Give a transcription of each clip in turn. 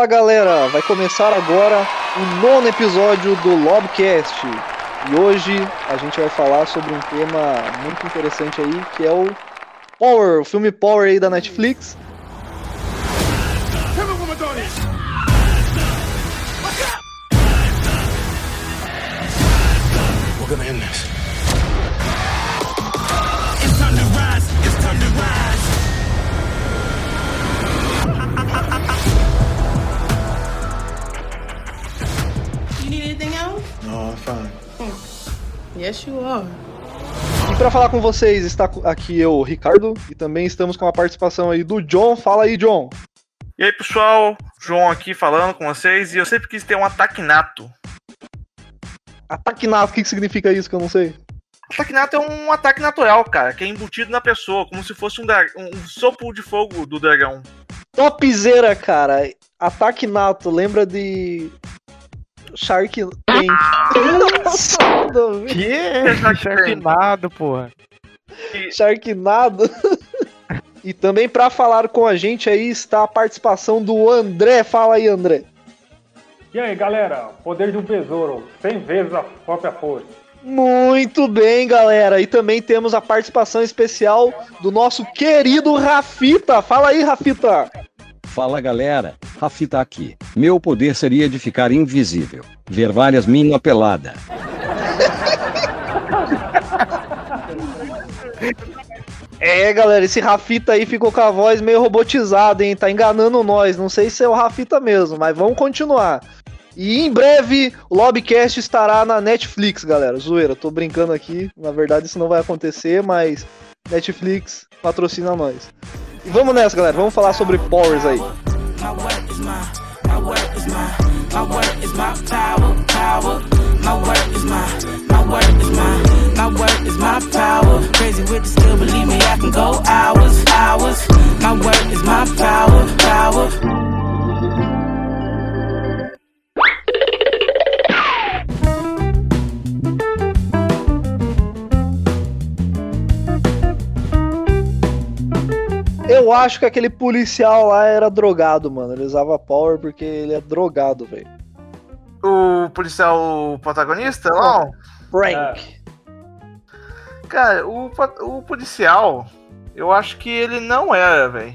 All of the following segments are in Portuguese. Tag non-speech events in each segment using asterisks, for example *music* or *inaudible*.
Fala galera! Vai começar agora o nono episódio do Lobcast. E hoje a gente vai falar sobre um tema muito interessante aí, que é o Power, o filme Power aí da Netflix. Yes, you are. E para falar com vocês está aqui eu, Ricardo, e também estamos com a participação aí do John. Fala aí, John. E aí, pessoal, João aqui falando com vocês, e eu sempre quis ter um ataque nato. Ataque nato, o que, que significa isso que eu não sei? Ataque nato é um ataque natural, cara, que é embutido na pessoa, como se fosse um, um sopro de fogo do dragão. Topzera, cara. Ataque nato, lembra de. Shark Tank. Nossa, nada a ver. Que? Sharknado, porra. Sharknado. *laughs* e também pra falar com a gente aí está a participação do André. Fala aí, André. E aí, galera? Poder de um besouro, 100 vezes a própria força. Muito bem, galera. E também temos a participação especial do nosso querido Rafita. Fala aí, Rafita. Fala galera, Rafita aqui. Meu poder seria de ficar invisível, ver várias mina pelada. *laughs* É, galera, esse Rafita aí ficou com a voz meio robotizada, hein? Tá enganando nós. Não sei se é o Rafita mesmo, mas vamos continuar. E em breve o Lobcast estará na Netflix, galera. Zoeira, tô brincando aqui. Na verdade, isso não vai acontecer, mas Netflix patrocina nós. E vamos nessa, galera. Vamos falar sobre Powers aí. My work is my, power. Crazy with the skill, believe me, I can go hours, hours. My work is my power, power. Eu acho que aquele policial lá era drogado, mano. Ele usava Power porque ele é drogado, velho. O policial protagonista, não? Frank. Cara, o, o policial, eu acho que ele não era, velho.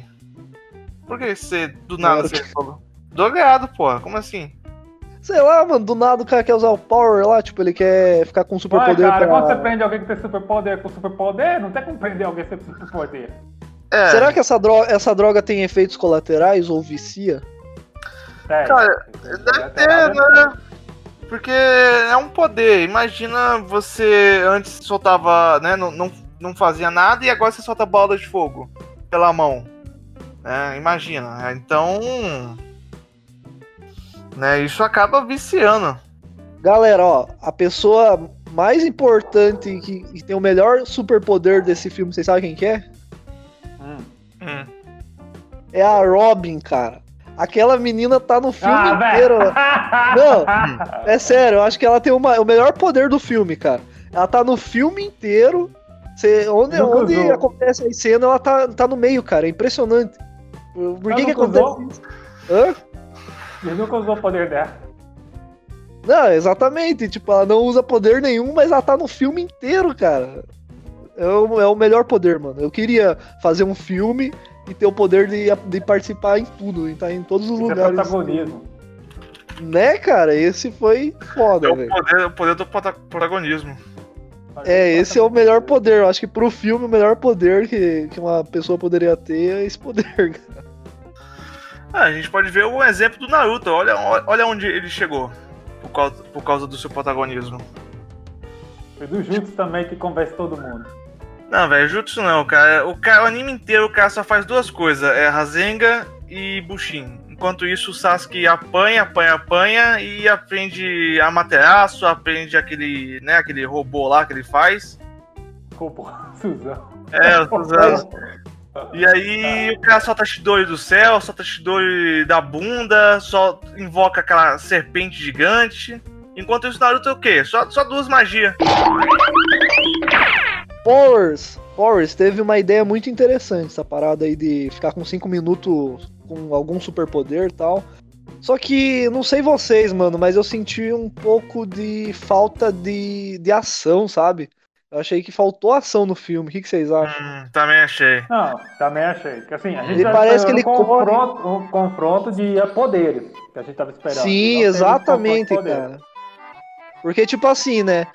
Por que você do nada você falou? Drogado, porra, como assim? Sei lá, mano, do nada o cara quer usar o Power lá, tipo, ele quer ficar com superpoder cara, pra... quando você prende alguém que tem superpoder com superpoder, não tem como prender alguém sem superpoder. É, Será que essa droga, essa droga tem efeitos colaterais ou vicia? Sério. Cara, Deve deve ter nada. né? Porque é um poder. Imagina você antes soltava, né? Não, não, não fazia nada e agora você solta bola de fogo pela mão. É, imagina. Então. Né, isso acaba viciando. Galera, ó, a pessoa mais importante que, que tem o melhor superpoder desse filme, vocês sabem quem que é? Hum. Hum. É a Robin, cara. Aquela menina tá no filme Ah, inteiro. velho. *laughs* Não, É sério, eu acho que ela tem uma- o melhor poder do filme, cara. Ela tá no filme inteiro. Você, onde Nunca onde acontece a cena, ela tá, tá no meio, cara. É impressionante. Por que, que acontece usou? isso? Hã? Ele nunca usou o poder dela. Não, exatamente. Tipo, ela não usa poder nenhum, mas ela tá no filme inteiro, cara. É o, é o melhor poder, mano. Eu queria fazer um filme e ter o poder de, de participar em tudo, estar em todos os Isso é lugares. protagonismo. Né, cara? Esse foi É foda, o velho. poder, o poder do prota- protagonismo. É, esse é o melhor poder. Eu acho que pro filme o melhor poder que, que uma pessoa poderia ter é esse poder, *laughs* cara. Ah, a gente pode ver o exemplo do Naruto. Olha, olha onde ele chegou. Por causa, por causa do seu protagonismo. E do Jutsu também que convence todo mundo. Não, velho, Jutsu não, cara. O, cara. o anime inteiro o cara só faz duas coisas: é Rasengan e Bushin. Enquanto isso, o Sasuke apanha, apanha, apanha e aprende Amaterasu, aprende aquele, né, aquele robô lá que ele faz. Ficou *laughs* Suzão. É, o Suzano. E aí o cara solta Shidori do céu, solta Shidori da bunda, só invoca aquela serpente gigante. Enquanto isso, Naruto é o quê? Só, só duas magias. Powers Forrest teve uma ideia muito interessante, essa parada aí de ficar com 5 minutos com algum superpoder e tal. Só que, não sei vocês, mano, mas eu senti um pouco de falta de, de ação, sabe? Eu achei que faltou ação no filme. O que, que vocês acham? Hum, também achei. Não, também achei. Que assim, a gente Ele tá parece que ele um confronto, um confronto de poderes que a gente tava esperando. Sim, teve exatamente, cara. Porque, tipo assim, né?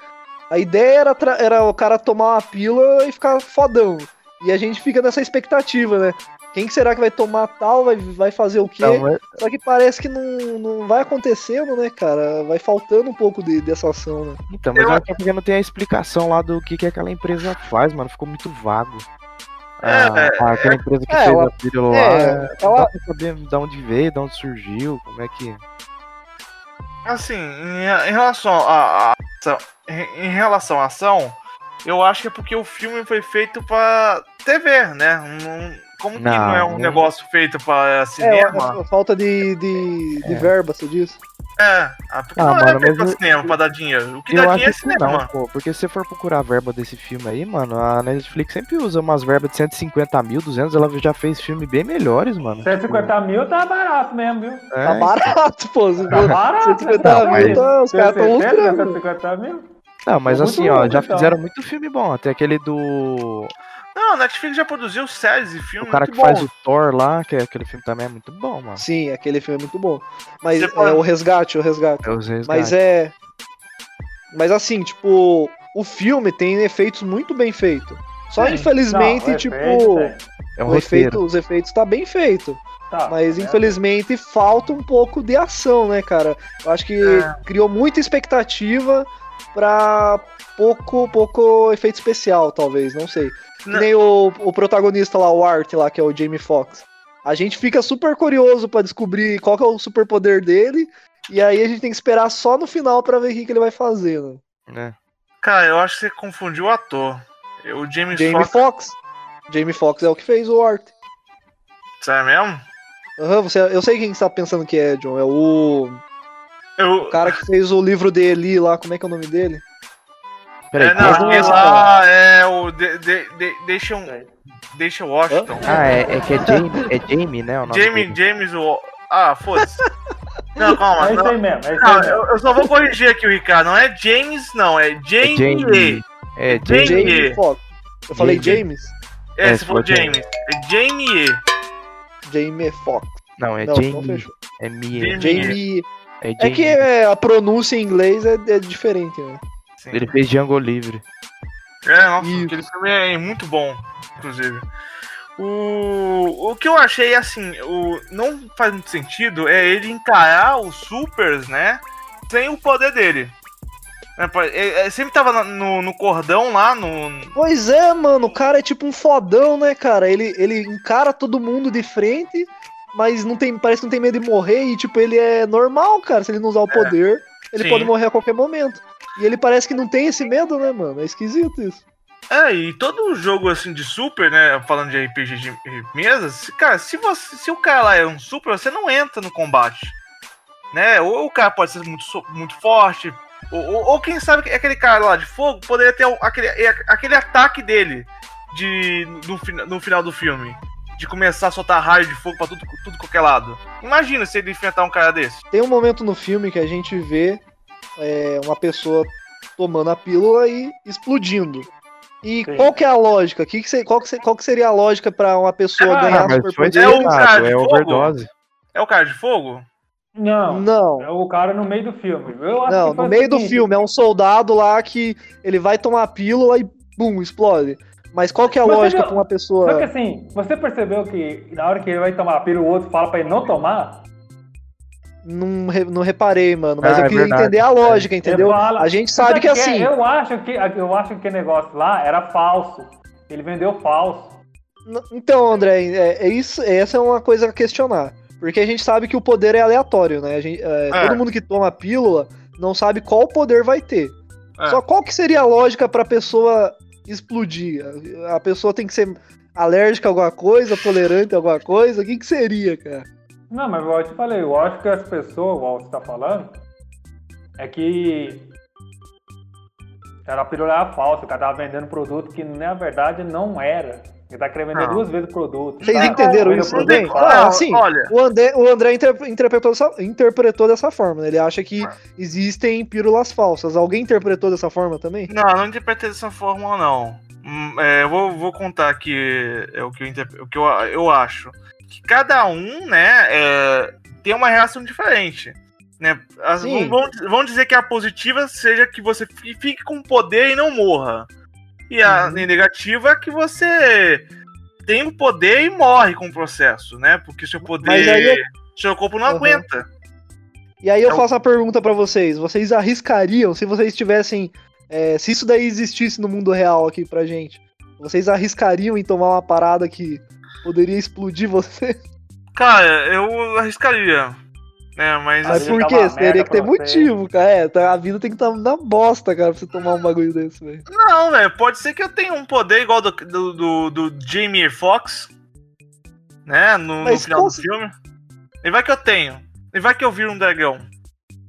A ideia era, era o cara tomar uma pílula e ficar fodão. E a gente fica nessa expectativa, né? Quem que será que vai tomar tal, vai, vai fazer o quê? Então, é- Só que parece que não, não vai acontecendo, né, cara? Vai faltando um pouco de, dessa ação, né? então, mas Eu- acho que é não tem a explicação lá do que, que aquela empresa faz, mano. Ficou muito vago. É, Ah, aquela empresa que é, fez ela- a pílula lá. é, Não ela- dá pra saber de onde veio, de onde surgiu, como é que. Assim, em, em relação à à ação, em, relação à ação, eu acho que é porque o filme foi feito pra TV, né? Não- como que Não, não é um não. negócio feito pra É, cinema? a falta de, de, de verba, você diz? É, ah, porque Ah, não é mano, pra mas eu- cinema, pra dar dinheiro. O que Eu dá acho dinheiro é cinema. não, pô, porque se você for procurar a verba desse filme aí, mano, a Netflix sempre usa umas verbas de 150 mil, 200, ela já fez filme bem melhores, mano. 150 mil tá barato mesmo, viu? É, Tá barato, pô. Tá barato. 150 Não, mil, mas- tá, os caras é lucrando. 150 mil? Não, mas Muito assim, ó, já então. fizeram muito filme bom. Tem aquele do. Não, a Netflix já produziu séries e O filmes cara muito que faz bons. o Thor lá, que é- aquele filme também é muito bom, mano. Sim, aquele filme é muito bom. Mas Você é pode- o resgate, o resgate. É os resgates. Mas é. Mas assim, tipo, o filme tem efeitos muito bem feitos. Só Sim. infelizmente, Não, o tipo, efeito tem. É um o efeito, os efeitos tá bem feito. Tá, Mas é. infelizmente falta um pouco de ação, né, cara? Eu acho que É. criou muita expectativa pra pouco, pouco efeito especial, talvez, não sei. Que Não. nem o, o protagonista lá, o Art lá, que é o Jamie Foxx. A gente fica super curioso pra descobrir qual que é o superpoder dele, e aí a gente tem que esperar só no final pra ver o que, que ele vai fazer, né? né? Cara, eu acho que você confundiu o ator. O James Jamie Foxx. Foxx. Jamie Foxx é o que fez o Art. Sério mesmo? Aham, você, eu sei quem você tá pensando que é, John. É o Eu. cara que fez o livro de Eli lá, como é que é o nome dele? Peraí, É, não, não é lá é o. De, de, de, deixa um. Deixa Washington. Ah, é, é que é Jamie, é Jamie, né? O nome Jamie, dele. James. Wa- Ah, foda-se. *laughs* Não, calma. É isso não- aí mesmo, é isso não, aí mesmo. eu, eu só vou corrigir aqui o Ricardo. Não é James, não. É É Jamie. Jamie. É Jamie. Jamie. Jamie Foxx. Eu falei Jamie. James? É, É, você falou James. É Jamie. Jamie Foxx. Não, é Não, não Jamie. fechou. É Mie. Jamie. É É que é, a pronúncia em inglês é, é diferente, né? Sim. Ele fez Django Livre. É, nossa, Isso. aquele filme é muito bom, inclusive. O, o que eu achei, assim, o, não faz muito sentido é ele encarar os supers, né? Sem o poder dele. É, é, é, sempre tava no, no cordão lá, no. Pois é, mano, o cara é tipo um fodão, né, cara? Ele, ele encara todo mundo de frente, mas não tem, parece que não tem medo de morrer e, tipo, ele é normal, cara. Se ele não usar o poder, ele sim. pode morrer a qualquer momento. E ele parece que não tem esse medo, né, mano? É esquisito isso. É, e todo jogo assim de super, né? Falando de RPG de mesa, se- cara, se você. Se o cara lá é um super, você não entra no combate. Né? Ou o cara pode ser muito, muito forte. Ou, ou, ou quem sabe que aquele cara lá de fogo poderia ter aquele, é, aquele ataque dele de, no, no final do filme. De começar a soltar raio de fogo pra tudo, tudo qualquer lado. Imagina se ele enfrentar um cara desse. Tem um momento no filme que a gente vê é, uma pessoa tomando a pílula e explodindo. E Sim. qual que é a lógica? Que que qual, que se- qual que seria a lógica pra uma pessoa Ah, ganhar superpoder? É o cara é fogo? overdose. É o cara de fogo? Não, Não. é o cara no meio do filme. Eu acho Não, no meio do filme é um soldado lá que ele vai tomar a pílula e bum, explode. Mas qual que é a você lógica pra uma Só que pessoa. assim, você percebeu que na hora que ele vai tomar a pílula, o outro fala pra ele não tomar? Não, não reparei, mano. Mas Ah, eu é queria verdade. entender a lógica, entendeu? Fala- A gente sabe que Sabe assim. Eu acho que eu acho que aquele negócio lá era falso. Ele vendeu falso. Então, André, é, é isso, essa é uma coisa a questionar. Porque a gente sabe que o poder é aleatório, né? A gente- é, É. Todo mundo que toma a pílula não sabe qual poder vai ter. É. Só qual que seria a lógica pra pessoa explodir? A a pessoa tem que ser alérgica a alguma coisa, tolerante a alguma coisa? O que, que seria, cara? Não, mas eu te falei, eu acho que as pessoas, igual você tá falando, é que Era uma pílula falsa, o cara tava vendendo produto que na verdade não era. Ele tá querendo vender Não. duas vezes o produto. Vocês Tá entenderam isso também? falso. Ah, assim, olha. o André, o André inter- interpretou, dessa, interpretou dessa forma. né? Ele acha que existem pílulas falsas. Alguém interpretou dessa forma também? Não, não interpretei dessa forma, não. Hum, é, eu vou, vou contar aqui é, o que, eu, interpre- o que eu, eu acho. Que cada um, né, é, tem uma reação diferente. Né? As, vão, vão dizer que a positiva seja que você fi- fique com poder e não morra. E a Uhum. negativa é que você tem o poder e morre com o processo, né? Porque seu poder. É- Seu corpo não Uhum. aguenta. E aí eu É faço a pergunta pra vocês. Vocês arriscariam, se vocês tivessem. é, se isso daí existisse no mundo real aqui pra gente, vocês arriscariam em tomar uma parada que poderia explodir *laughs* você? Cara, eu arriscaria. Né, mas Mas Às por quê? Você teria que ter motivo, cara. É, tá- a vida tem que estar na bosta, cara, pra você tomar um bagulho desse, velho. Não, velho, pode ser que eu tenha um poder igual do, do, do, do Jamie Foxx, né, no, no final do filme. E vai que eu tenho. E vai que eu viro um dragão.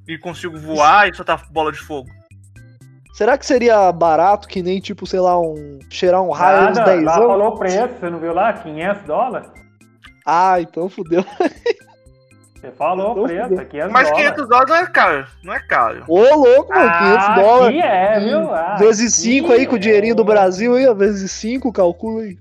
E consigo voar e soltar bola de fogo. Será que seria barato que nem, tipo, sei lá, um. cheirar um raio uns Nada, 10 lá anos? falou o preço, você não viu lá? 500 dólares? Ah, então fudeu. *laughs* Você falou preço, fudeu. é 500 Mas dólares. 500 dólares não é caro. Não é caro. Ô, louco, mano, 500 Ah, dólares. aqui é, viu? Ah, Vezes aqui 5 aí com o dinheirinho do é. Brasil aí, ó, vezes 5, calcula aí.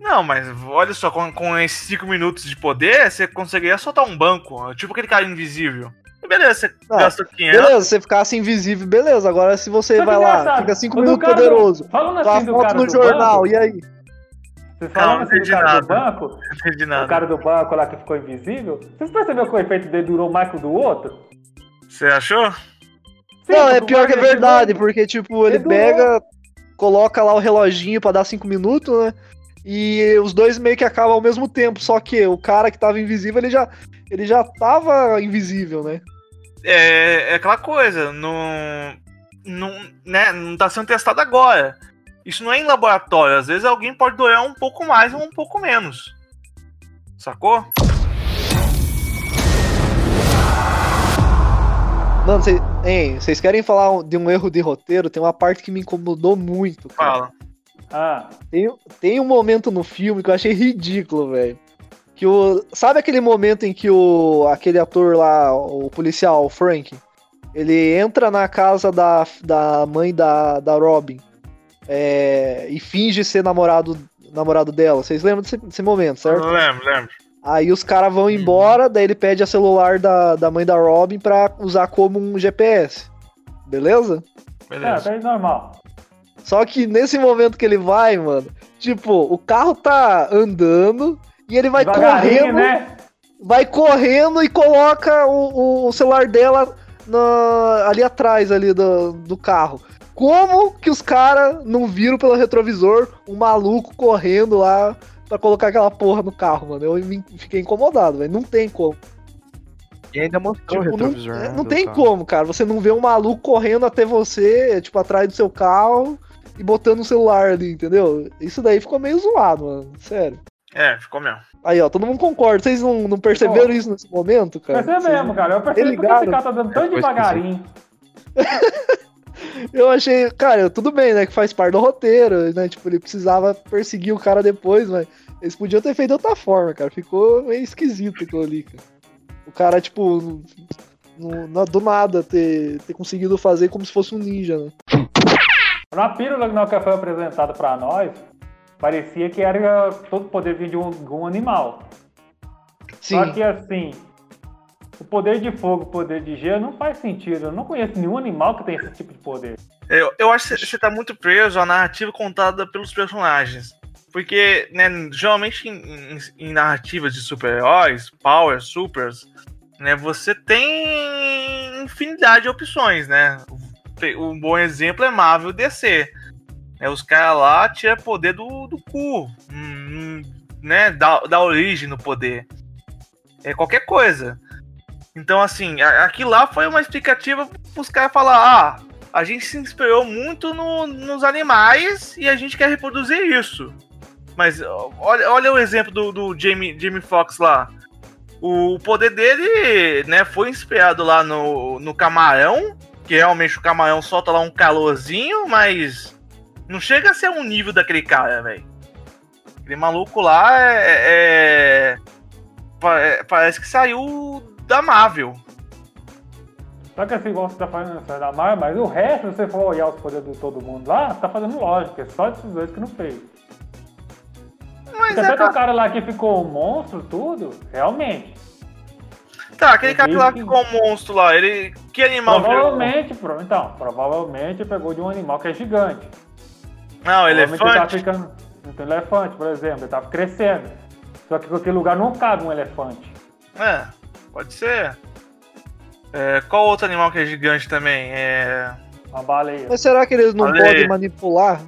Não, mas olha só, com, com esses 5 minutos de poder, você conseguiria soltar um banco. Tipo aquele cara invisível. Beleza, você Ah, gastou 500. Beleza, você ficasse invisível, beleza. Agora se você vai lá, fica 5 o do minutos cara do- poderoso, Falando assim foto cara no do jornal, banco, e aí? Você Não, falando não assim do cara do nada. banco, Não entendi o cara do banco lá que ficou invisível, vocês perceberam que o efeito dele durou mais que o do outro? Você achou? Sim, Não, é pior que é verdade, porque, tipo, ele Ele pega, coloca lá o reloginho pra dar 5 minutos, né? E os dois meio que acabam ao mesmo tempo, só que o cara que tava invisível, ele já, ele já tava invisível, né? é, é aquela coisa, não, não, né, não tá sendo testado agora. Isso não é em laboratório, às vezes alguém pode doer um pouco mais ou um pouco menos. Sacou? Mano, vocês querem falar de um erro de roteiro? Tem uma parte que me incomodou muito, cara. Fala. Ah, Tem, tem um momento no filme que eu achei ridículo, velho. Que o. Sabe aquele momento em que o. aquele ator lá, o policial, o Frank, ele entra na casa da, da mãe da, da Robin é, e finge ser namorado, namorado dela. Vocês lembram desse, desse momento, certo? Eu lembro, lembro. Aí os caras vão embora, daí ele pede a celular da, da mãe da Robin pra usar como um GPS. Beleza? é, Beleza. tá normal. Só que nesse momento que ele vai, mano, tipo, o carro tá andando e ele vai correndo, né? vai correndo e coloca o, o- o celular dela na- ali atrás ali do, do carro. Como que os caras não viram pelo retrovisor um maluco correndo lá pra colocar aquela porra no carro, mano? Eu me- fiquei incomodado, velho. Não tem como. E ainda mostrou Tipo, o não, retrovisor. é, né, não tem carro. como, cara. Você não vê um maluco correndo até você, tipo, atrás do seu carro e botando o celular ali, entendeu? Isso daí ficou meio zoado, mano. Sério. É, ficou mesmo. Aí, ó, todo mundo concorda. Vocês não, não perceberam isso nesse momento, cara? Percebe Vocês- mesmo, cara. Eu percebi porque ligaram? esse cara tá dando tão Depois devagarinho. *laughs* Eu achei, cara, tudo bem, né? Que faz parte do roteiro, né? Tipo, ele precisava perseguir o cara depois, mas eles podiam ter feito de outra forma, cara. Ficou meio esquisito aquilo ali, cara. O cara, tipo, no- na- do nada ter, ter conseguido fazer como se fosse um ninja, né? Na pílula que foi apresentada pra nós, parecia que era todo poder vir de um, de um animal. Sim. Só que assim, o poder de fogo, poder de gelo não faz sentido. Eu não conheço nenhum animal que tem esse tipo de poder. Eu, eu acho que você tá muito preso à narrativa contada pelos personagens. Porque, né, geralmente em, em- em narrativas de super-heróis, power, supers, né, você tem infinidade de opções, né? Um bom exemplo é Marvel DC. Né, os caras lá tiram poder do, do cu, hum, né? Da, da origem no poder. É qualquer coisa. Então, assim, aqui lá foi uma explicativa pros caras falar, ah, a gente se inspirou muito no- nos animais e a gente quer reproduzir isso. Mas olha, olha o exemplo do, do Jamie, Jamie Foxx lá. O poder dele né, foi inspirado lá no, no camarão, que realmente o camarão solta lá um calorzinho, mas não chega a ser um nível daquele cara, velho. Aquele maluco lá é, é- pa- é- Parece que saiu da Marvel. Só que assim, igual você tá fazendo essa da Marvel, mas o resto, se você for olhar os poderes de todo mundo lá, tá fazendo lógica. É só esses dois que não fez. Mas Porque é até o cara lá que ficou um monstro, tudo, realmente. Tá, aquele cara lá que ficou um monstro lá, ele. Que animal? Provavelmente, pro- então, provavelmente pegou de um animal que é gigante. Não, Provavelmente Ele tá elefante. ficando. Então, elefante, por exemplo, ele tava crescendo. Só que aquele lugar não cabe um elefante. É, pode ser. É, qual outro animal que é gigante também? É. Uma baleia. Mas será que eles não aí. podem manipular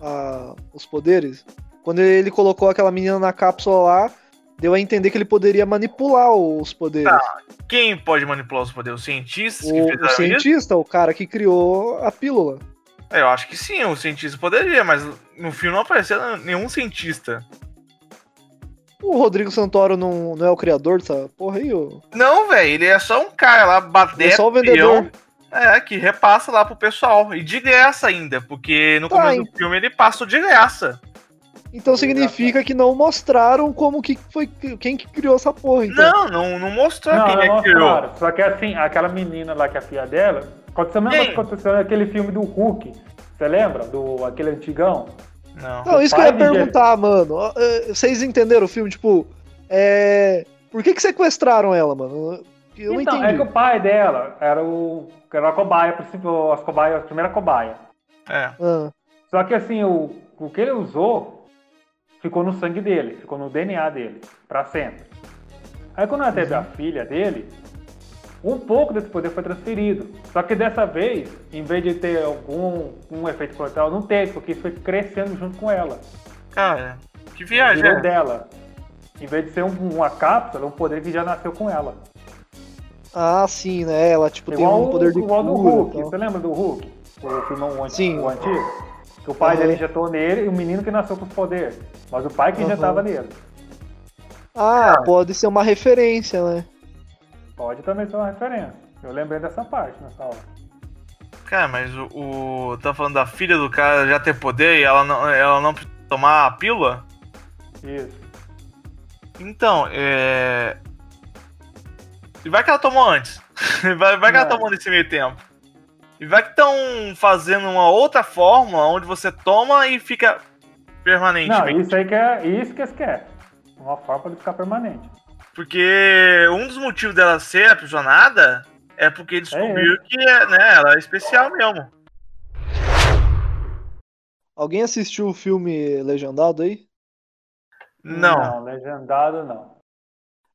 ah, os poderes? Quando ele colocou aquela menina na cápsula lá, deu a entender que ele poderia manipular os poderes. Tá, Quem pode manipular os poderes? Os cientistas que o, o fizeram isso? cientista, o cara que criou a pílula. É, Eu acho que sim, o cientista poderia, mas no filme não apareceu nenhum cientista. O Rodrigo Santoro não, não é o criador dessa porra aí? ô? Não, velho, ele é só um cara lá, bater Ele é só o vendedor. É, que repassa lá pro pessoal. E de graça ainda, porque no Tá, começo hein? do filme ele passa de graça. Então significa que não mostraram como que foi quem que criou essa porra. Então. Não, não, não mostrou Não, quem não é que criou. mostraram. Só que assim, aquela menina lá que é a filha dela, aconteceu a mesma Quem? coisa que aconteceu naquele filme do Hulk. Você lembra? Do aquele antigão? Não. Não, isso que eu ia de perguntar, mano. É, Vocês entenderam o filme? Tipo, é. Por que que sequestraram ela, mano? Eu não então, entendi. é que o pai dela era o. Era a cobaia, as cobaia, a primeira cobaia. É. Ah, Só que assim, o, o que ele usou ficou no sangue dele, ficou no DNA dele, pra sempre. Aí quando ela teve a filha dele, um pouco desse poder foi transferido. Só que dessa vez, em vez de ter algum um efeito colateral, não teve, porque isso foi crescendo junto com ela. Cara, que viagem Virou é? dela. Em vez de ser um- uma cápsula, um poder que já nasceu com ela. ah, sim, né? Ela, tipo, tem Igual, um poder de o- do cura. Hulk. e tal. Você lembra do Hulk? O filme o, anti- Sim. o antigo? Que o pai Aham. dele injetou nele e o menino que nasceu com os poderes. Mas o pai que Aham. injetava nele. Ah, pode ser uma referência, né? Pode também ser uma referência. Eu lembrei dessa parte nessa hora. Cara, mas o, o. Tá falando da filha do cara já ter poder e ela não, ela não tomar a pílula? Isso. Então, é. E vai que ela tomou antes. *laughs* vai, vai que ela tomou nesse meio tempo. E vai que estão fazendo uma outra fórmula onde você toma e fica permanente. Não, isso aí que é isso que eles querem. Uma forma de ficar permanente. Porque um dos motivos dela ser aprisionada é porque descobriu que é, né, ela é especial mesmo. Alguém assistiu o filme legendado aí? Não. Não, legendado não.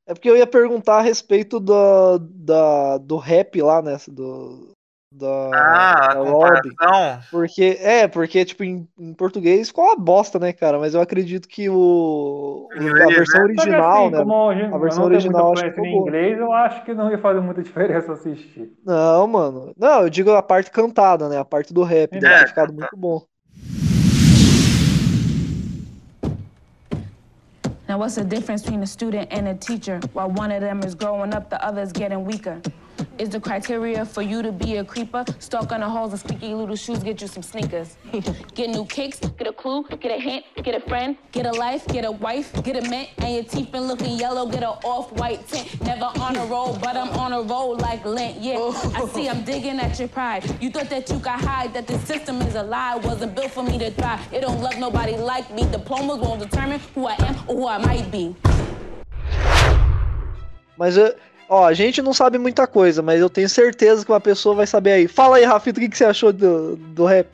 É porque eu ia perguntar a respeito do, da, do rap lá, né? Do, da, Ah, da comparação. Porque, é, porque, tipo, em, em português ficou uma bosta, né, cara? Mas eu acredito que o, a versão né? Só que original, assim, né? A versão original acho que em inglês, eu acho que não ia fazer muita *laughs* diferença assistir. Não, mano. Não, eu digo a parte cantada, né? A parte do rap. Deve É. ter ficado muito bom. Now, what's the difference between a student and a teacher? While one of them is growing up, the other's getting weaker. Is the criteria for you to be a creeper? Stalk on the halls and squeaky little shoes, get you some sneakers. *laughs* get new kicks, get a clue, get a hint, get a friend, get a life, get a wife, get a mint, and your teeth been looking yellow, get a off-white tint. Never on a roll, but I'm on a roll like lint, yeah. I see I'm digging at your pride. You thought that you could hide, that the system is a lie, wasn't built for me to thrive. It don't love nobody like me. Diplomas won't determine who I am or who I might be. Mas, eu- ó, a gente não sabe muita coisa, mas eu tenho certeza que uma pessoa vai saber aí. Fala aí, Rafito, o que, que você achou do, do rap?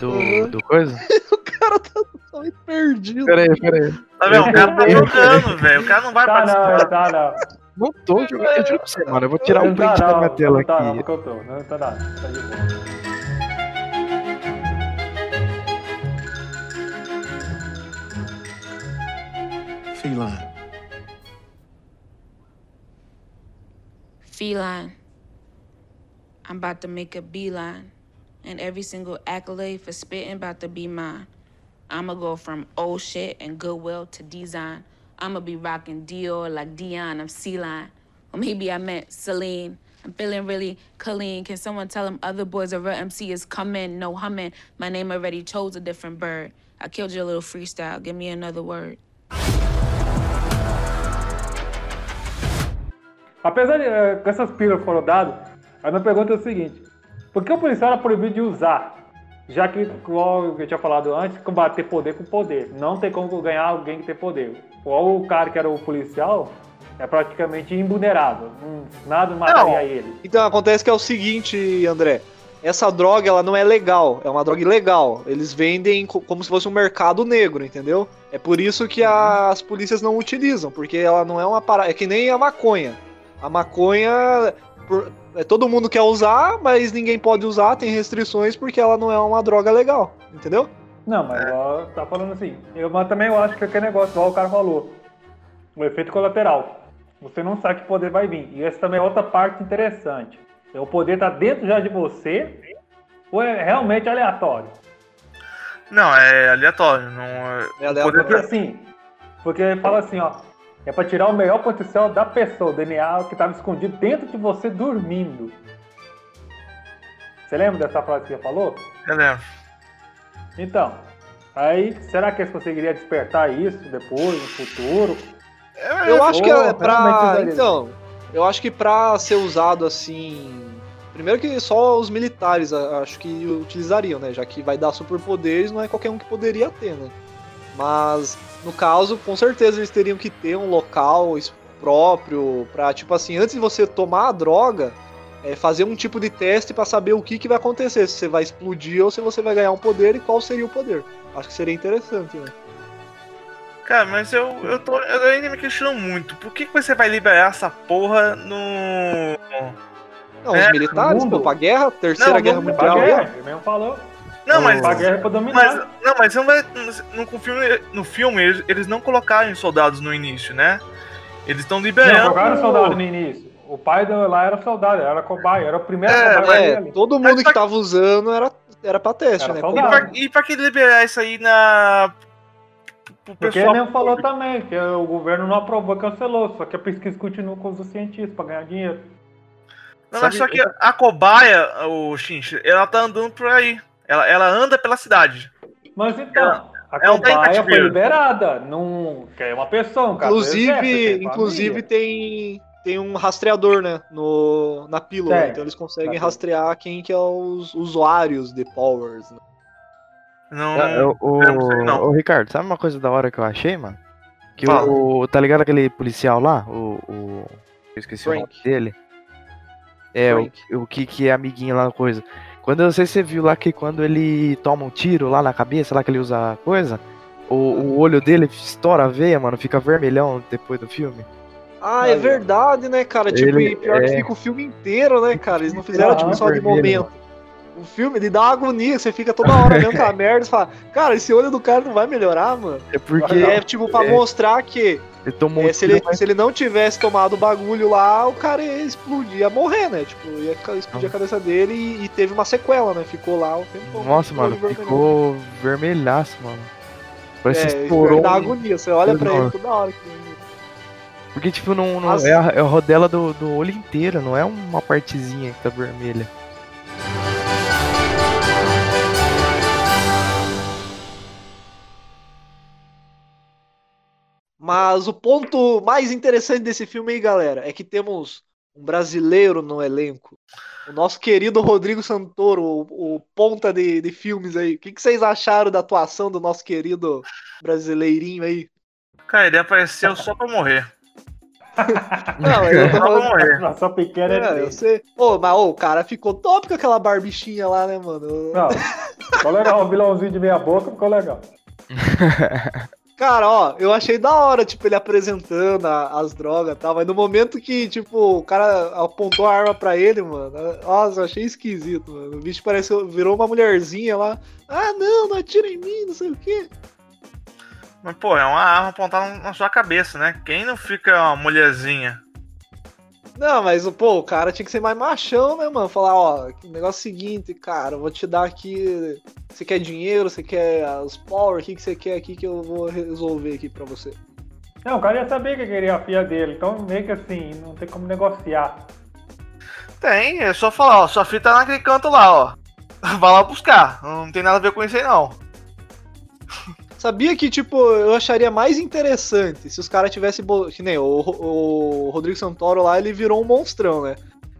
Do, do coisa? *laughs* O cara tá totalmente perdido. Pera aí, pera aí. Tá vendo? O cara tá jogando, velho. O cara não vai Tá participar. não, tá não. Não tô jogando. Eu juro pra você, mano. Eu vou tirar um Não tá print da não, minha tela não tá não, aqui. porque eu tô. Não tá nada. Tá de boa. Feline. Feline. I'm about to make a beeline. And every single accolade for spitting about to be mine. I'ma go from old shit and goodwill to design. I'ma be rocking Dior like Dion, I'm C line. Or maybe I meant Celine. I'm feeling really clean. Can someone tell them other boys a real MC is coming? No humming. My name already chose a different bird. I killed your little freestyle. Give me another word. Apesar de eh, que essas pílulas foram dadas, a minha pergunta é o seguinte: por que o policial era proibido de usar? Já que, igual eu tinha falado antes, combater poder com poder. Não tem como ganhar alguém que tem poder. Ou o cara que era o policial é praticamente invulnerável. Hum, nada mataria ele. Então acontece que é o seguinte, André. Essa droga, ela não é legal. É uma droga ilegal. Eles vendem co- como se fosse um mercado negro, entendeu? É por isso que as polícias não utilizam. Porque ela não é uma parada. É que nem a maconha. A maconha. por- é, todo mundo quer usar, mas ninguém pode usar, tem restrições porque ela não é uma droga legal. Entendeu? Não, mas igual tá falando assim. Eu mas também eu acho que aquele negócio, igual o cara falou. O efeito colateral. Você não sabe que poder vai vir. E essa também é outra parte interessante. É o poder tá dentro já de você ou é realmente aleatório? Não, é aleatório. Não, é- É aleatório. poder Porque assim, porque fala assim, ó, é pra tirar o melhor potencial da pessoa, o DNA que tava escondido dentro de você dormindo. Você lembra dessa frase que você falou? Eu lembro. Então, aí será que eles conseguiriam despertar isso depois, no futuro? Eu acho que é pra. Então, eu acho que pra ser usado assim. Primeiro que só os militares acho que utilizariam, né? Já que vai dar superpoderes, não é qualquer um que poderia ter, né? Mas, no caso, com certeza eles teriam que ter um local próprio pra, tipo assim, antes de você tomar a droga, é, fazer um tipo de teste pra saber o que, que vai acontecer, se você vai explodir ou se você vai ganhar um poder e qual seria o poder. Acho que seria interessante, né? Cara, mas eu, eu, tô, eu ainda me questiono muito. Por que, que você vai liberar essa porra no. Não, É, os militares, pô, pra guerra, terceira Não, guerra mundial. guerra, aí, ele mesmo falou. Não, mas. Pra guerra é pra dominar. Mas, não, mas você não vai. No, no filme, no filme eles, eles não colocaram soldados no início, né? Eles estão Não, liberando. colocaram soldado no início. O pai lá era soldado, era cobaia, era o primeiro É, cobaia. É, dele. todo mundo que tava usando era, era pra teste, Era né? E soldado. pra, e pra que liberar isso aí na. pro Porque pessoal? ele mesmo falou também que o governo não aprovou, cancelou, só que a pesquisa continua com os cientistas pra ganhar dinheiro. Não, mas só que a cobaia, o Shinji, ela tá andando por aí. Ela, ela anda pela cidade. Mas então, a é um tá cobaia foi liberada, não, que é uma pessoa, um cara do exército, Inclusive, tem inclusive família. tem, tem um rastreador, né? No, na pílula. Tem. Então eles conseguem Na rastrear quem que é os usuários de Powers. Né? Não, Ah, não, o, não sei, não. o Ricardo, sabe uma coisa da hora que eu achei, mano? Que Fala. o, Tá ligado aquele policial lá? O. o eu esqueci o Frank. nome dele. É, o, Frank. o que que é amiguinho lá na coisa. Quando eu não sei se você viu lá que quando ele toma um tiro lá na cabeça, lá que ele usa a coisa, o, o olho dele estoura a veia, mano, fica vermelhão depois do filme. Ah, é verdade, né, cara? Tipo, Ele e pior que é- fica o filme inteiro, né, cara? Eles não fizeram, Ah, tipo, só de momento. O filme, ele dá uma agonia, você fica toda hora vendo aquela *laughs* merda e fala, cara, esse olho do cara não vai melhorar, mano. É porque Porque é, tipo, pra é. mostrar que ele tomou É, um se, ele, se ele não tivesse tomado o bagulho lá, o cara ia explodir, ia morrer, né? Tipo, ia explodir a cabeça dele e, e teve uma sequela, né? Ficou lá o tempo Nossa, mano, ficou vermelhaço, mano. Parece É, estourou. dá agonia, você olha pra ele toda hora. Que... Porque, tipo, não, não Mas- é, a, é a rodela do, do olho inteiro, não é uma partezinha que tá vermelha. Mas o ponto mais interessante desse filme aí, galera, é que temos um brasileiro no elenco. O nosso querido Rodrigo Santoro, o, o ponta de, de filmes aí. O que, que vocês acharam da atuação do nosso querido brasileirinho aí? Cara, ele apareceu só pra morrer. *laughs* Não, eu tô Só falando. morrer. Nossa pequena é, É, eu dele. sei. Ô, mas ô, o cara ficou top com aquela barbichinha lá, né, mano? Não, ficou legal, o vilãozinho de meia boca ficou legal. *laughs* Cara, ó, eu achei da hora, tipo, ele apresentando a- as drogas e tal, mas no momento que, tipo, o cara apontou a arma pra ele, mano, nossa, eu achei esquisito, mano. O bicho pareceu, virou uma mulherzinha lá. Ah, não, não atira em mim, não sei o quê. Mas, pô, é uma arma apontada na sua cabeça, né? Quem não fica uma mulherzinha? Não, mas, pô, o cara tinha que ser mais machão, né, mano? Falar, ó, o negócio é o seguinte, cara, eu vou te dar aqui. Você quer dinheiro, você quer os power, o que que você quer aqui que eu vou resolver aqui pra você. Não, o cara ia saber que queria a filha dele, então meio que assim, não tem como negociar. Tem, é só falar, ó, sua filha tá naquele canto lá, ó. *laughs* Vai lá buscar. Não tem nada a ver com isso aí, não. Sabia que, tipo, eu acharia mais interessante se os caras tivessem. bo- Que nem o, o Rodrigo Santoro lá, ele virou um monstrão, né?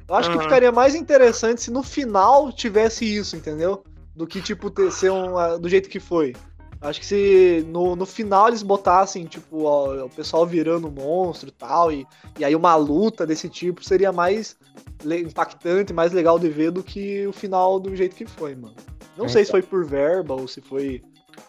Eu acho que Aham. ficaria mais interessante se no final tivesse isso, entendeu? Do que, tipo, ter, ser um, do jeito que foi. Acho que se no, no final eles botassem, tipo, ó, o pessoal virando monstro e tal, e, e aí uma luta desse tipo seria mais impactante, mais legal de ver do que o final do jeito que foi, mano. Não É, sei se foi por verba ou se foi,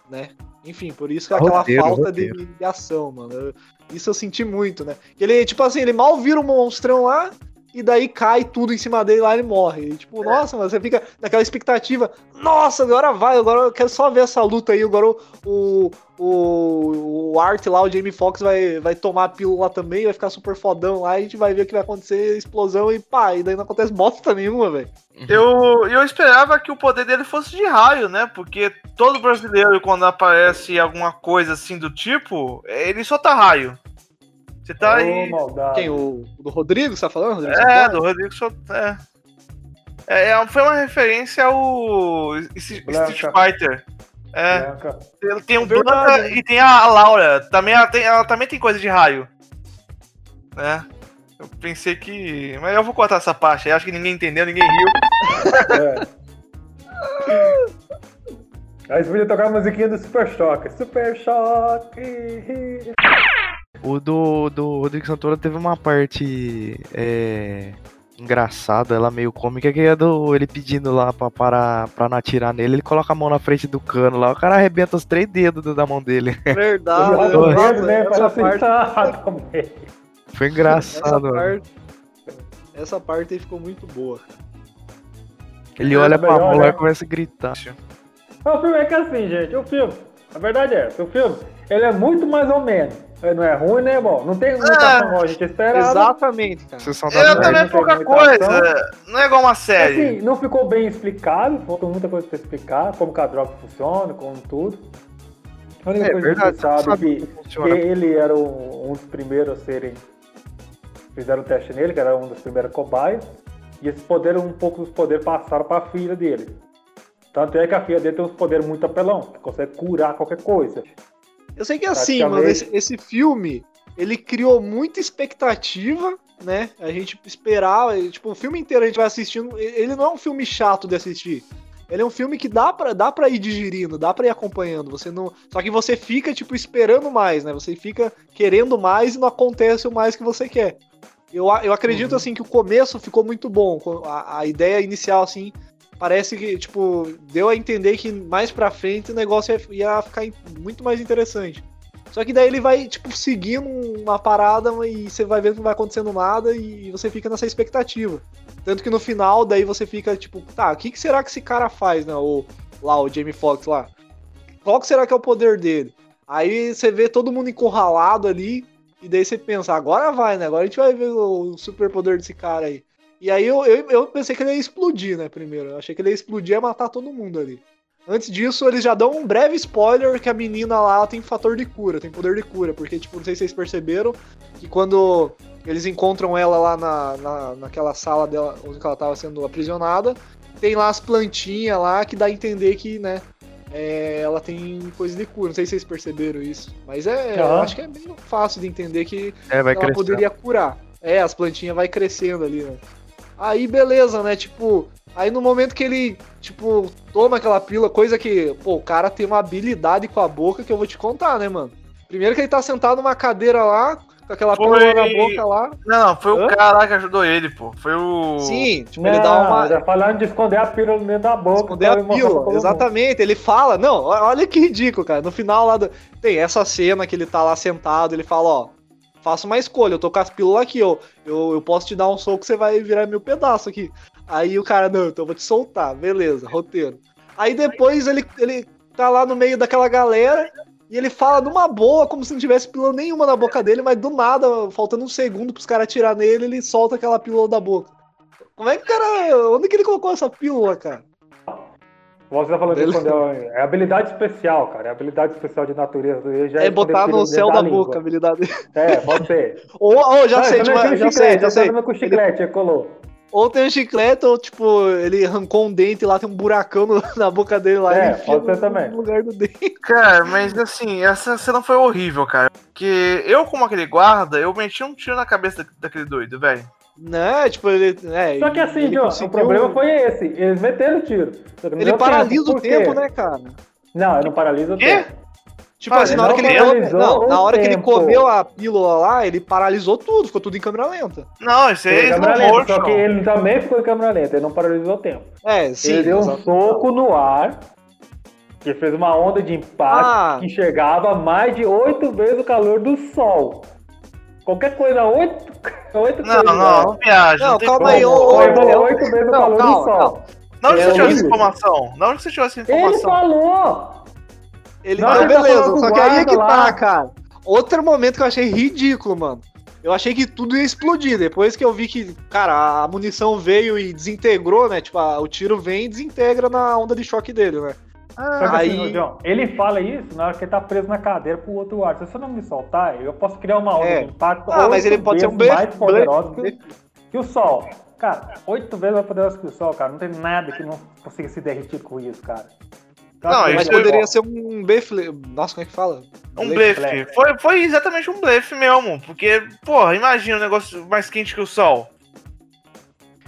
né? Enfim, por isso que é aquela Roteiro, falta de, roteiro. de ação, mano. Eu- isso eu senti muito, né? Ele, tipo assim, ele mal vira um monstrão lá, e daí cai tudo em cima dele lá e ele morre. E, tipo, nossa, mas você fica naquela expectativa, nossa, agora vai, agora eu quero só ver essa luta aí, agora o, o, o Art lá, o Jamie Foxx vai, vai tomar a pílula também, vai ficar super fodão lá, e a gente vai ver o que vai acontecer, explosão e pá, e daí não acontece bosta nenhuma, velho. Eu, eu esperava que o poder dele fosse de raio, né? Porque todo brasileiro, quando aparece alguma coisa assim do tipo, ele solta raio. Você tá Ô, aí. maldade. Quem? O, o do Rodrigo, você tá falando? Rodrigo É, Santoro? do Rodrigo solta. É. É, é, foi uma referência ao Street. Fighter. É, Branca. ele tem um É Blanca né? e tem a Laura. Também ela, tem, ela também tem coisa de raio. Né? Eu pensei que. Mas eu vou cortar essa parte aí, acho que ninguém entendeu, ninguém riu. É. *laughs* Aí você podia tocar a musiquinha do Super Choque. Super Choque! O do, do Rodrigo Santoro teve uma parte é, engraçada, ela meio cômica, que é do ele pedindo lá pra, parar, pra não atirar nele, ele coloca a mão na frente do cano lá, o cara arrebenta os três dedos da mão dele. *laughs* Verdade, Ele dedo, né? essa parte, também. Foi essa engraçado, mano. parte, essa parte aí ficou muito boa. Ele É, olha pra melhor, mulher né? e começa a gritar. O filme é que assim, gente, o filme, a verdade é essa, o filme, ele é muito mais ou menos. Não é ruim, nem é bom. Não tem muita Ah, ação como a gente esperava. Exatamente, cara. Eu da também pouca coisa. Não é igual uma série. Assim, não ficou bem explicado, faltou muita coisa pra explicar, como que a droga funciona, como tudo. A única É coisa verdade, que você sabe, sabe que, funciona. que ele era um, um dos primeiros a serem. Fizeram o teste nele, que era um dos primeiros cobaias. E esses poderes, um pouco dos poderes passaram pra filha dele. Tanto é que a filha dele tem uns poderes muito apelão, que consegue curar qualquer coisa. Eu sei que assim, Praticamente. mano, esse, esse filme, ele criou muita expectativa, né? A gente esperava, tipo, o filme inteiro a gente vai assistindo, ele não é um filme chato de assistir. Ele é um filme que dá pra, dá pra ir digerindo, dá pra ir acompanhando. Você não, só que você fica tipo esperando mais, né? Você fica querendo mais e não acontece o mais que você quer. Eu, eu acredito assim que o começo ficou muito bom. A, a ideia inicial assim parece que tipo deu a entender que mais pra frente o negócio ia, ficar muito mais interessante. Só que daí ele vai tipo seguindo uma parada e você vai vendo que não vai acontecendo nada e você fica nessa expectativa. Tanto que no final daí você fica tipo, tá, o que, que será que esse cara faz, né? O, lá, o Jamie Foxx lá. Qual que será que é o poder dele? Aí você vê todo mundo encurralado ali, e daí você pensa, agora vai, né? Agora a gente vai ver o super poder desse cara aí. E aí eu, eu, eu pensei que ele ia explodir, né, primeiro. Eu achei que ele ia explodir e ia matar todo mundo ali. Antes disso, eles já dão um breve spoiler que a menina lá tem fator de cura, tem poder de cura. Porque, tipo, não sei se vocês perceberam que quando eles encontram ela lá na, na, naquela sala dela, onde ela tava sendo aprisionada, tem lá as plantinhas lá que dá a entender que, né, é, ela tem coisa de cura. Não sei se vocês perceberam isso. Mas é. eu Aham. acho que é bem fácil de entender que É, ela crescer. poderia curar. É, as plantinhas vai crescendo ali, né? Aí beleza, né? Tipo, aí no momento que ele, tipo, toma aquela pílula, coisa que, pô, o cara tem uma habilidade com a boca que eu vou te contar, né, mano? Primeiro que ele tá sentado numa cadeira lá, com aquela Foi- pílula na boca lá. Não, foi o Hã? cara lá que ajudou ele, pô. Foi o. Sim, tipo, Não, ele dá uma. já falando de esconder a pílula dentro da boca. Esconder a pílula, exatamente. Ele fala, não, olha que ridículo, cara. No final lá do... tem essa cena que ele tá lá sentado, ele fala, ó, faça uma escolha, eu tô com as pílulas aqui, ó. Eu, eu posso te dar um soco, você vai virar mil pedaços aqui. Aí o cara, não, então eu vou te soltar, beleza, roteiro. Aí depois ele, ele tá lá no meio daquela galera e ele fala numa boa, como se não tivesse pílula nenhuma na boca dele, mas do nada, faltando um segundo pros caras atirar nele, ele solta aquela pílula da boca. Como é que o cara. Onde que ele colocou essa pílula, cara? Você tá falando Beleza. quando é, é habilidade especial, cara. É habilidade especial de natureza. Ele já É botar no céu da língua. boca, habilidade. É, pode ser. *laughs* Ou, ou já Ah, sei, também tipo, tinha um já sei, chiclete, já ele sei. tava com chiclete, ele colou. Ou tem um chiclete, ou tipo, ele arrancou um dente lá, tem um buracão no- *laughs* na boca dele lá. É, pode ser no- também. No lugar do dente. Cara, mas assim, essa cena foi horrível, cara. Porque eu, como aquele guarda, eu meti um tiro na cabeça da- daquele doido, velho. Né, tipo, ele. É, Só que assim, ele John, o conseguiu- problema foi esse. Eles meteram o tiro. Não Ele deu paralisa tempo, o tempo, né, cara? Não, ele não paralisa o Quê? tempo. Tipo Ah, assim, na hora não que ele não, o na hora que ele comeu a pílula lá, ele paralisou tudo, ficou tudo em câmera lenta. Não, isso aí é câmera lenta, só que ele também ficou em câmera lenta, ele não paralisou o tempo. É, sim. ele deu um exato. soco no ar, que fez uma onda de impacto Ah. que chegava a mais de oito vezes o calor do sol. Qualquer coisa, oito, *laughs* oito Não, coisas. não, não viaja. Não, Não, calma aí, ô, ô, Foi ô, ô, oito vezes o Não, calma, do sol. calma. Não, onde você tirou essa informação? Não, onde você tirou essa Ele informação? falou! Ele Não, não, ele tá beleza, com só que aí é que guarda lá. tá, cara. Outro momento que eu achei ridículo, mano. Eu achei que tudo ia explodir. Depois que eu vi que, cara, a munição veio e desintegrou, né? Tipo, a- o tiro vem e desintegra na onda de choque dele, né? Só que Aí- assim, John, ele fala isso na hora que ele tá preso na cadeira pro outro ar. Se você não me soltar, eu posso criar uma onda É. de impacto Ah, mas ele pode ser um blefe- mais poderoso que, o- que o Sol. Cara, oito vezes mais poderoso que o Sol, cara. Não tem nada que não consiga se derretir com isso, cara. Então, Não, assim, Mas isso eu- poderia ser um blefe. Nossa, como é que fala? Um blefe. blefe. Foi, foi exatamente um blefe mesmo. Porque, porra, imagina um negócio mais quente que o sol.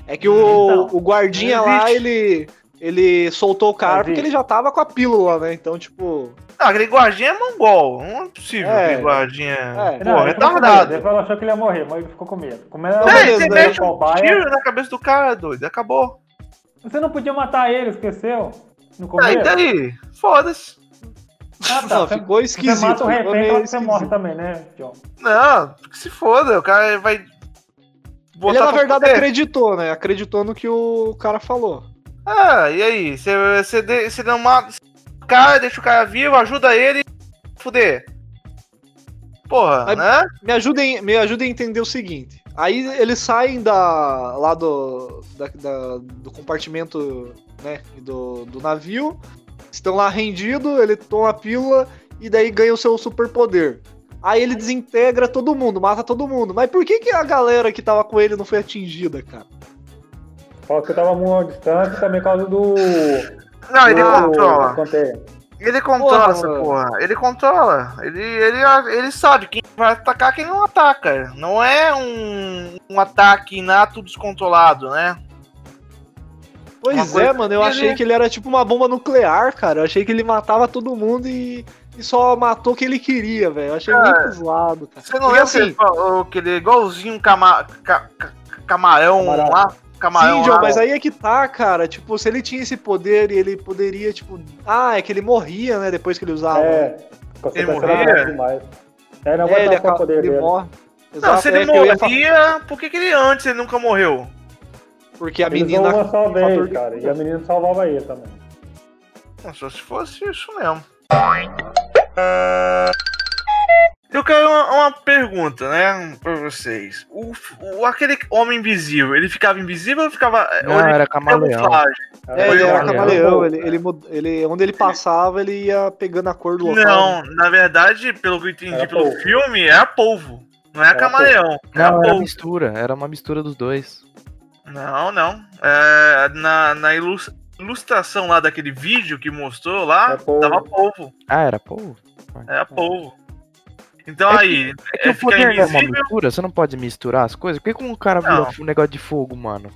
É que o, Então, o guardinha lá, ele. Ele soltou o cara Não porque ele já tava com a pílula, né? Então, tipo. Não, aquele guardinha é mongol. Não é possível É. aquele guardinha. É. Não, ele ficou com medo. retardado. Ele falou, achou que ele ia morrer, mas ele ficou com medo. Como ele Não, era É, beleza, você mete um cobaia, tiro na cabeça do cara, doido. Acabou. Você não podia matar ele, esqueceu? No Aí, começo? daí? Foda-se. Ah, *laughs* Não, Você- ficou esquisito. Você mata o refém, você morre também, né, John? Não, que se foda. O cara vai. Ele, na verdade, fuder. acreditou, né? Acreditou no que o cara falou. Ah, e aí? Você, não mata cara, deixa o cara vivo, ajuda ele fuder. Porra, Mas- né? Me ajudem, me ajudem a entender o seguinte. Aí eles saem da, lá do, da- da- do compartimento né, do, do navio, estão lá rendidos, ele toma a pílula e daí ganha o seu superpoder. Aí ele desintegra todo mundo, mata todo mundo. Mas por que, que a galera que tava com ele não foi atingida, cara? Falou que eu tava muito distante também por causa do. Não, ele do- controla. contei. Ele controla Porra, essa mano. porra. Ele controla. Ele, ele, ele sabe quem vai atacar quem não ataca. Não é um, um ataque inato descontrolado, né? Uma Pois coisa é, mano, eu que achei ele- que ele era tipo uma bomba nuclear, cara. Eu achei que ele matava todo mundo e, e só matou quem ele queria, velho. Eu achei Cara, muito zoado, cara. Você não lembra assim, que ele falou que ele é igualzinho um cama, ca- ca- camarão Camarão. lá? Camarão Sim, John, lá. mas aí é que tá, cara. Tipo, se ele tinha esse poder e ele poderia, tipo. Ah, é que ele morria, né? Depois que ele usava. É, Ele morria? era demais. É, não É, vai ele, dar acaba- o poder ele dele. morre. Não, Exato, se é ele falar- morria, por que, que ele antes ele nunca morreu? Porque a Ele usou menina. uma só fator vez, cara. E a menina salvava ele também. Não, só se fosse isso mesmo. Eu quero uma, uma pergunta, né, pra vocês. O, o- aquele homem invisível, ele ficava invisível ou ficava. Não, ou ele era camaleão. É, ele era Camaleão. Ele, ele, ele, onde ele passava, ele ia pegando a cor do local. Não, na verdade, pelo que eu entendi Era pelo polvo. filme, é a polvo. Não é a Era camaleão. É a Não, era polvo. mistura, era uma mistura dos dois. Não, não. É, na na ilus- ilustração lá daquele vídeo que mostrou lá, É polvo. tava polvo. Ah, era povo? É a polvo. Então É que- aí, É que é, o fica poder não é uma mistura, você não pode misturar as coisas? Por que, que um cara Não. vira um negócio de fogo, mano?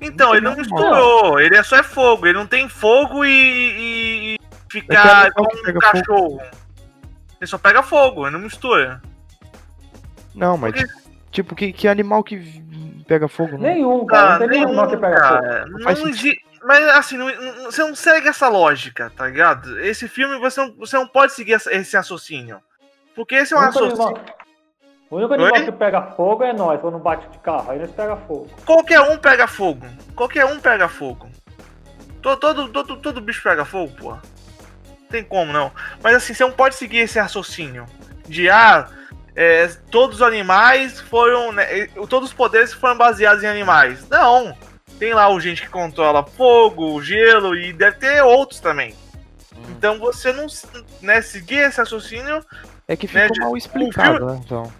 Então, ele não Não. misturou. Ele é só é fogo. Ele não tem fogo e, e- e É que ficar igual que um cachorro. Ele só pega fogo, ele não mistura. Não, mas Porque- tipo, que, que animal que pega fogo? Não? Nenhum, cara. Ah, não tem nenhum animal que pega fogo. cara. Não Não, existe. Mas assim, não- não- você não segue essa lógica, tá ligado? Esse filme você não, você não pode seguir essa- esse raciocínio. Porque esse é um O único raciocínio. animal, o único animal Oi? que pega fogo é nós, quando bate de carro. Aí nós pega fogo. Qualquer um pega fogo. Qualquer um pega fogo. Todo, todo, todo, todo bicho pega fogo, pô. Tem como não. Mas assim, você não pode seguir esse raciocínio. De ah, é, todos os animais foram. né, todos os poderes foram baseados em animais. Não. Tem lá o gente que controla fogo, gelo e deve ter outros também. Então você não né, seguir esse raciocínio. É que né, ficou de- mal explicado, filme- né? Então.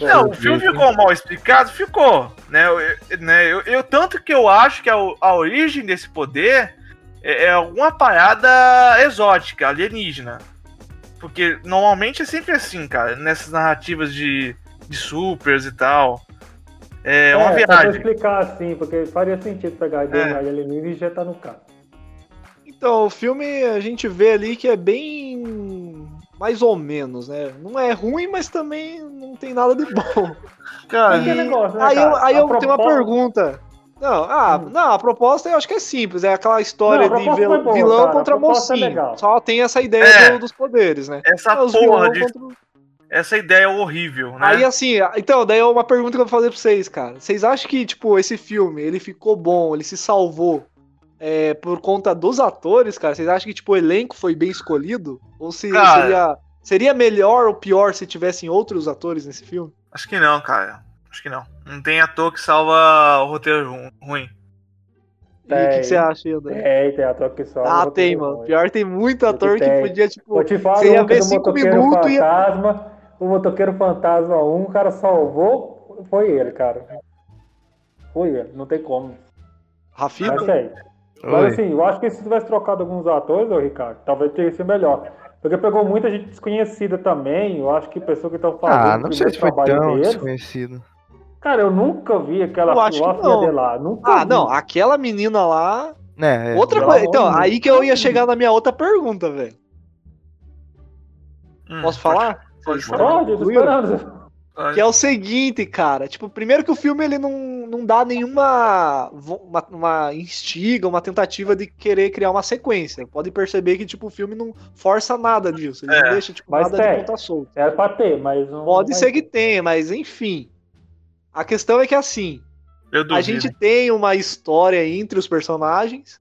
Não, o filme ficou mal explicado, ficou. Né, eu, né, eu, eu- tanto que eu acho que a, a origem desse poder é, é alguma parada exótica, alienígena. Porque normalmente é sempre assim, cara, nessas narrativas de, de supers e tal. É uma só pra viagem. explicar assim, porque faria sentido pegar a ideia É. de alienígena e injetar no cara. Então, o filme a gente vê ali que é bem. Mais ou menos, né? Não é ruim, mas também não tem nada de bom. *laughs* Cara, Mas que negócio, né, aí eu, aí A eu tenho uma pergunta. Não, ah, Hum. não, a proposta eu acho que é simples, é aquela história Não, de boa, vilão cara, a contra é mocinho. legal. Só tem essa ideia É. do- dos poderes, né? essa É, porra vilão de. contra- Essa ideia é horrível, né? Aí assim, então, daí é uma pergunta que eu vou fazer pra vocês, cara. Vocês acham que, tipo, esse filme, ele ficou bom, ele se salvou é, por conta dos atores, cara? Vocês acham que, tipo, o elenco foi bem escolhido? Ou se Cara. seria, seria melhor ou pior se tivessem outros atores nesse filme? Acho que não, cara. Acho que não. Não tem ator que salva o roteiro ru- ruim. E o que, que Tem. você acha, André? Tem, tem ator que só. Ah, tem, mano. Pior tem muito ator que tem. podia, tipo, Vou te falar você ia que ver do cinco Motoqueiro minutos e. Fantasma. O Motoqueiro Fantasma 1, o cara salvou. Foi ele, cara. Foi ele, não tem como. Rafita? Oi. Mas assim, eu acho que se tivesse trocado alguns atores, ô Ricardo, talvez teria sido melhor. Porque pegou muita gente desconhecida também. Eu acho que pessoa que estão fazendo Ah, não sei se foi tão deles. desconhecido. Cara, eu nunca vi aquela Eu acho que a filha não. dele lá. Nunca Ah, vi. não, aquela menina lá... É, é. Outra coisa, então, de aí que eu ia chegar na minha outra pergunta, velho. Hum, Posso falar? Pode falar. Pode, tô esperando. Que é o seguinte, cara. Tipo, primeiro que o filme ele não, não dá nenhuma uma, uma instiga, uma tentativa de querer criar uma sequência. Pode perceber que tipo o filme não força nada disso. Ele É. não deixa tipo Mas nada tem. de ponta solta. Era pra ter, mas não. Pode não ser que tenha, mas enfim. A questão é que assim, a gente tem uma história entre os personagens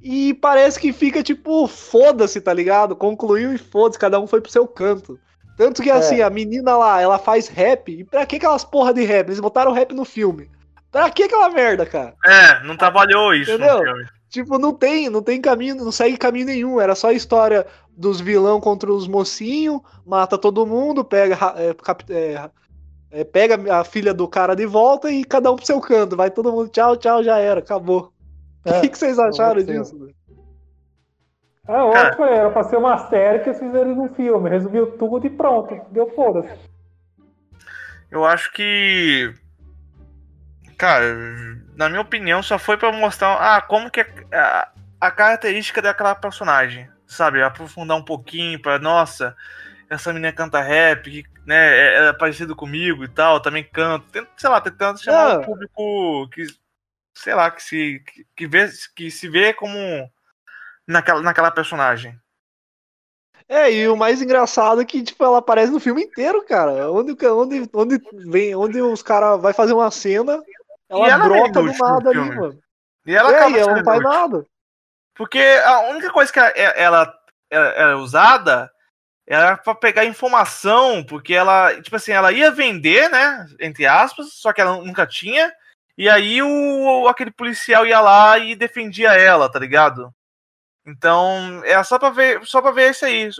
e parece que fica tipo, foda-se, tá ligado? Concluiu e foda-se, cada um foi pro seu canto. Tanto que assim, É. a menina lá, ela faz rap, e pra que aquelas porra de rap? Eles botaram rap no filme. Pra que aquela merda, cara? É, não trabalhou isso Entendeu? no filme. Tipo, não tem, não tem caminho, não segue caminho nenhum. Era só a história dos vilão contra os mocinhos, mata todo mundo, pega, é, cap- é, é, pega a filha do cara de volta e cada um pro seu canto. Vai todo mundo, tchau, tchau, já era, acabou. O É, que, que vocês acharam disso? Velho? É, eu que era pra ser uma série que eles fizeram no filme. Resumiu tudo e pronto. Deu foda-se. Eu acho que. Cara, na minha opinião, só foi pra mostrar ah, como que é a, a característica daquela personagem. Sabe? Aprofundar um pouquinho pra, nossa, essa menina canta rap, que, né? É, é parecido comigo e tal, também canto. Tenta, sei lá, tentando chamar Ah. o público que. Sei lá, que se, que, que vê, que se vê como naquela, naquela personagem. É, e o mais engraçado é que, tipo, ela aparece no filme inteiro, cara. Onde, onde, onde, vem, onde os caras vai fazer uma cena, ela, ela brota do nada ali, mano. E ela é, e ela não faz nada. Porque a única coisa que ela, ela, ela, ela é usada era pra pegar informação, porque ela, tipo assim, ela ia vender, né, entre aspas, só que ela nunca tinha, e aí o, aquele policial ia lá e defendia ela, tá ligado? Então, é só pra ver, só pra ver isso aí,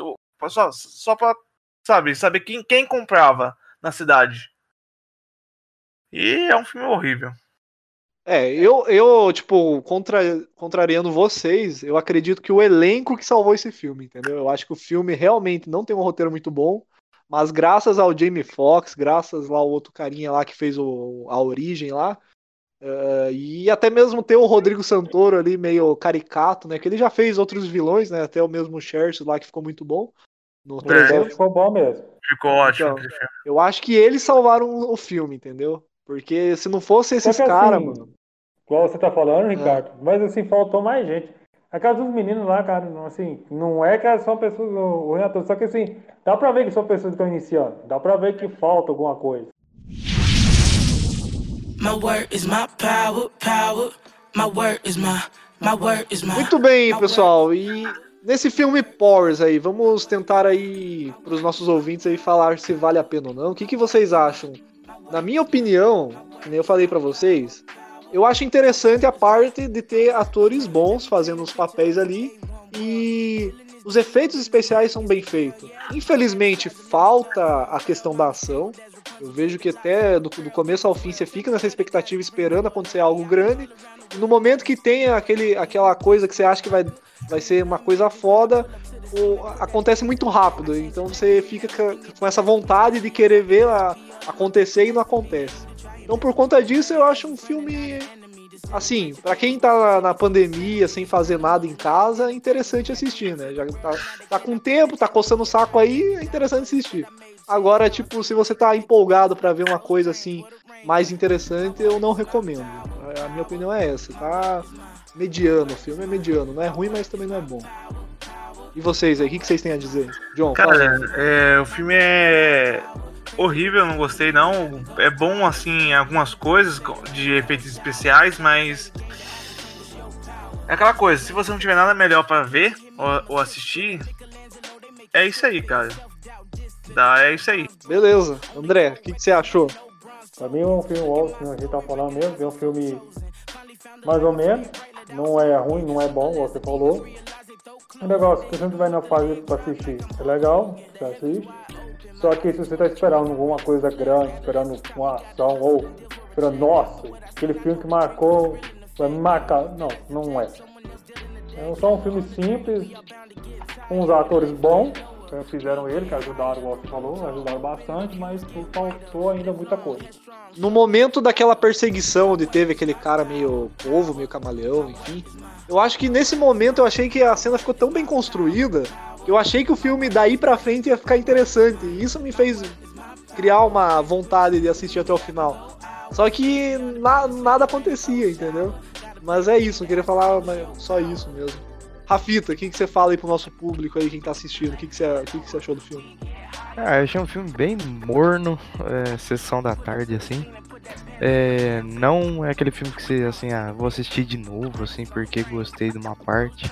só, só pra, sabe, saber quem, quem comprava na cidade. E é um filme horrível. É, eu, eu tipo, contra, contrariando vocês, eu acredito que o elenco que salvou esse filme, entendeu? Eu acho que o filme realmente não tem um roteiro muito bom, mas graças ao Jamie Foxx, graças lá ao outro carinha lá que fez o, a origem lá, eh, e até mesmo ter o Rodrigo Santoro ali meio caricato, né? Que ele já fez outros vilões, né? Até o mesmo Cherce lá que ficou muito bom. No O 300. desenho ficou bom mesmo. Ficou ótimo Então. aquele filme. Eu acho que eles salvaram o filme, entendeu? Porque se não fosse esses caras, assim, mano. Igual você tá falando, É. Ricardo. Mas assim, faltou mais gente. A casa dos meninos lá, cara, não, assim, não é que são pessoas, o Renato, só que assim, dá pra ver que são pessoas que estão iniciando. Dá pra ver que falta alguma coisa. My word is my power, power. My word is my, my word is my. Muito bem, pessoal. E nesse filme Powers aí, vamos tentar aí para os nossos ouvintes aí falar se vale a pena ou não. O que, que vocês acham? Na minha opinião, nem eu falei pra vocês, Eu acho interessante a parte de ter atores bons fazendo os papéis ali e os efeitos especiais são bem feitos. Infelizmente, falta a questão da ação. Eu vejo que até do, do começo ao fim você fica nessa expectativa esperando acontecer algo grande. E no momento que tem aquele, aquela coisa que você acha que vai, vai ser uma coisa foda, acontece muito rápido. Então você fica ca- com essa vontade de querer ver acontecer e não acontece. Então por conta disso eu acho um filme assim, pra quem tá na- na pandemia sem fazer nada em casa, é interessante assistir, né? Já tá, tá com tempo, tá coçando o saco aí, é interessante assistir. Agora, tipo, se você tá empolgado pra ver uma coisa assim mais interessante, eu não recomendo. A minha opinião é essa, tá mediano, o filme é mediano, não é ruim, mas também não é bom. E vocês aí, o que, vocês têm a dizer? John. Cara, é, o filme é horrível, não gostei não. É bom assim algumas coisas de efeitos especiais, mas é aquela coisa, se você não tiver nada melhor pra ver ou, ou assistir, é isso aí, cara. Dá, é isso aí. Beleza. André, o que, que você achou? Pra mim é um filme óbvio, como a gente tá falando mesmo, é um filme mais ou menos. Não é ruim, não é bom, como você falou. O negócio que você não vai na fase pra assistir é legal, você assiste. Só que se você tá esperando alguma coisa grande, esperando uma ação, ou esperando, nossa, aquele filme que marcou, vai me marcar. Não, não é. É só um filme simples, com uns atores bons, fizeram ele, que ajudaram, igual você falou, ajudaram bastante, mas faltou ainda muita coisa. No momento daquela perseguição onde teve aquele cara meio povo, meio camaleão, enfim. Eu acho que nesse momento eu achei que a cena ficou tão bem construída que eu achei que o filme daí pra frente ia ficar interessante. E isso me fez criar uma vontade de assistir até o final. Só que na- nada acontecia, entendeu? Mas é isso, eu queria falar só isso mesmo. Rafita, o que, você fala aí pro nosso público aí, quem tá assistindo? O que, que, você, que, que você achou do filme? Ah, eu achei um filme bem morno, é, sessão da tarde, assim. É, não é aquele filme que você, assim, ah, vou assistir de novo, assim, porque gostei de uma parte.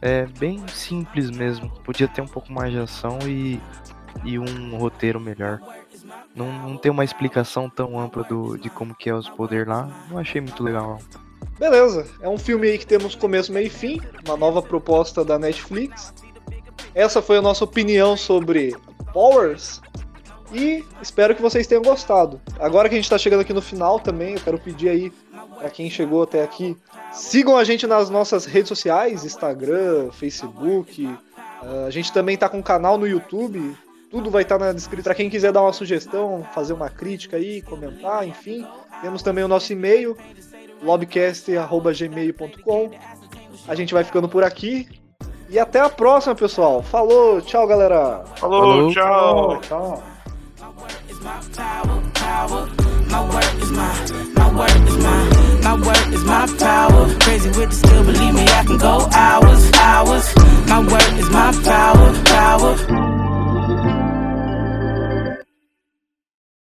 É bem simples mesmo. Podia ter um pouco mais de ação e, e um roteiro melhor. Não, não tem uma explicação tão ampla do, de como que é os poderes lá. Não achei muito legal. Beleza, é um filme aí que temos começo, meio e fim, uma nova proposta da Netflix. Essa foi a nossa opinião sobre Powers e espero que vocês tenham gostado. Agora que a gente tá chegando aqui no final também, eu quero pedir aí pra quem chegou até aqui, sigam a gente nas nossas redes sociais, Instagram, Facebook. Ah, a gente também tá com um canal no YouTube. Tudo vai estar na descrição. Para quem quiser dar uma sugestão, fazer uma crítica aí, comentar, enfim. Temos também o nosso e-mail, lobcast.gmail.com. A gente vai ficando por aqui. E até a próxima, pessoal. Falou, tchau, galera. Falou, Falou. tchau. tchau. My work is my power. Crazy with the skill, believe me, I can go hours, hours. My work is my power, power.